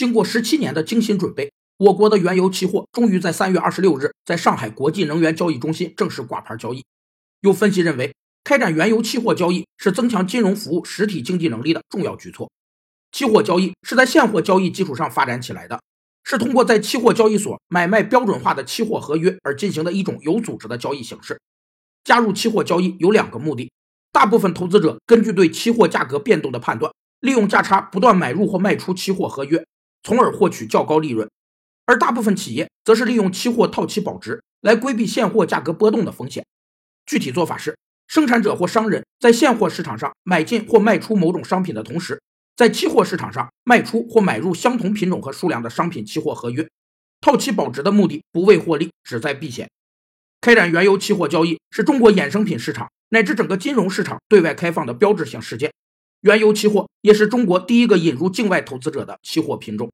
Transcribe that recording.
经过十七年的精心准备，我国的原油期货终于在三月二十六日在上海国际能源交易中心正式挂牌交易。有分析认为，开展原油期货交易是增强金融服务实体经济能力的重要举措。期货交易是在现货交易基础上发展起来的，是通过在期货交易所买卖标准化的期货合约而进行的一种有组织的交易形式。加入期货交易有两个目的：大部分投资者根据对期货价格变动的判断，利用价差不断买入或卖出期货合约，从而获取较高利润；而大部分企业则是利用期货套期保值来规避现货价格波动的风险。具体做法是，生产者或商人，在现货市场上买进或卖出某种商品的同时，在期货市场上卖出或买入相同品种和数量的商品期货合约，套期保值的目的不为获利，旨在避险。开展原油期货交易是中国衍生品市场乃至整个金融市场对外开放的标志性事件。原油期货也是中国第一个引入境外投资者的期货品种。